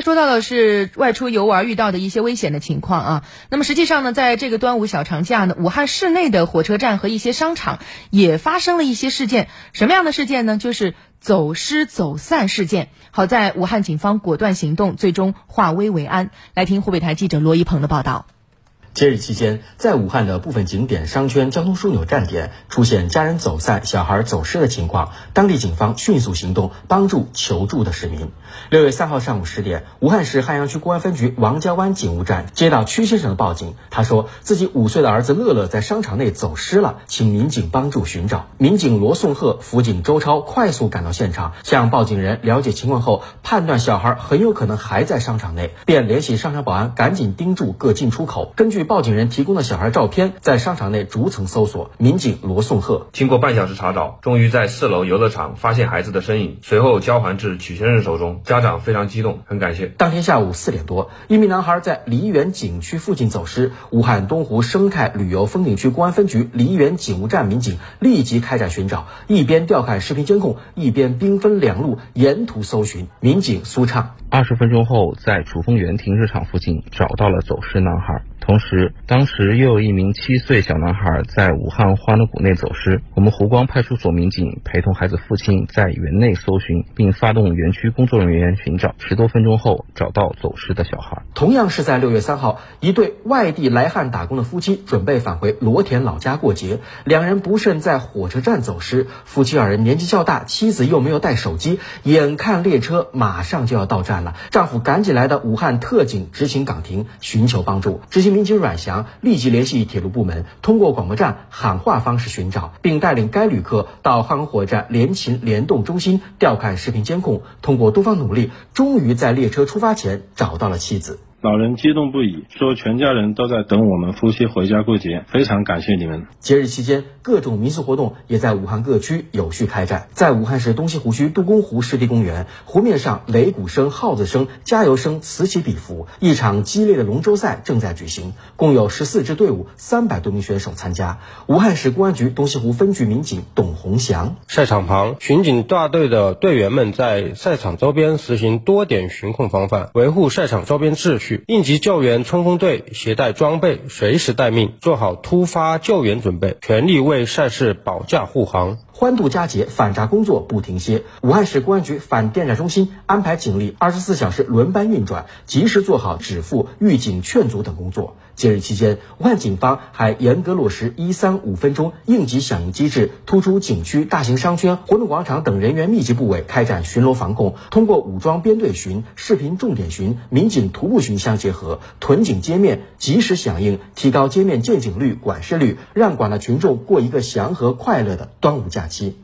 说到的是外出游玩遇到的一些危险的情况啊。那么实际上呢，在这个端午小长假呢，武汉市内的火车站和一些商场也发生了一些事件。什么样的事件呢？就是走失走散事件。好在武汉警方果断行动，最终化危为安。来听湖北台记者罗一鹏的报道。节日期间，在武汉的部分景点、商圈、交通枢纽站点出现家人走散、小孩走失的情况，当地警方迅速行动，帮助求助的市民。六月三号上午十点，武汉市汉阳区公安分局王家湾警务站接到曲先生的报警，他说自己五岁的儿子乐乐在商场内走失了，请民警帮助寻找。民警罗颂鹤、辅警周超快速赶到现场，向报警人了解情况后，判断小孩很有可能还在商场内，便联系商场保安，赶紧盯住各进出口。根据报警人提供的小孩照片，在商场内逐层搜索。民警罗颂鹤经过半小时查找，终于在四楼游乐场发现孩子的身影，随后交还至曲先生手中。家长非常激动，很感谢。当天下午四点多，一名男孩在梨园景区附近走失，武汉东湖生态旅游风景区公安分局梨园警务站民警立即开展寻找，一边调看视频监控，一边兵分两路沿途搜寻。民警苏畅二十分钟后，在楚风园停车场附近找到了走失男孩。同时，当时又有一名七岁小男孩在武汉欢乐谷内走失。我们湖光派出所民警陪同孩子父亲在园内搜寻，并发动园区工作人员寻找。十多分钟后，找到走失的小孩。同样是在六月三号，一对外地来汉打工的夫妻准备返回罗田老家过节，两人不慎在火车站走失。夫妻二人年纪较大，妻子又没有带手机，眼看列车马上就要到站了，丈夫赶紧来到武汉特警执勤岗亭寻求帮助。执行。民警阮翔立即联系铁路部门，通过广播站喊话方式寻找，并带领该旅客到汉口火车站联勤联动中心调看视频监控。通过多方努力，终于在列车出发前找到了妻子。老人激动不已，说全家人都在等我们夫妻回家过节，非常感谢你们。节日期间，各种民俗活动也在武汉各区有序开展。在武汉市东西湖区杜公湖湿地公园，湖面上擂鼓声、号子声、加油声此起彼伏，一场激烈的龙舟赛正在举行，共有十四支队伍、三百多名选手参加。武汉市公安局东西湖分局民警董洪祥：赛场旁，巡警大队的队员们在赛场周边实行多点巡控防范，维护赛场周边秩序。应急救援冲锋队携带装备，随时待命，做好突发救援准备，全力为赛事保驾护航。欢度佳节，反诈工作不停歇。武汉市公安局反电诈中心安排警力二十四小时轮班运转，及时做好止付、预警劝阻等工作。节日期间，武汉警方还严格落实“一三五分钟”应急响应机制，突出景区、大型商圈、活动广场等人员密集部位开展巡逻防控。通过武装编队巡、视频重点巡、民警徒步巡相结合，囤警街面及时响应，提高街面见警率、管事率，让广大群众过一个祥和快乐的端午假期。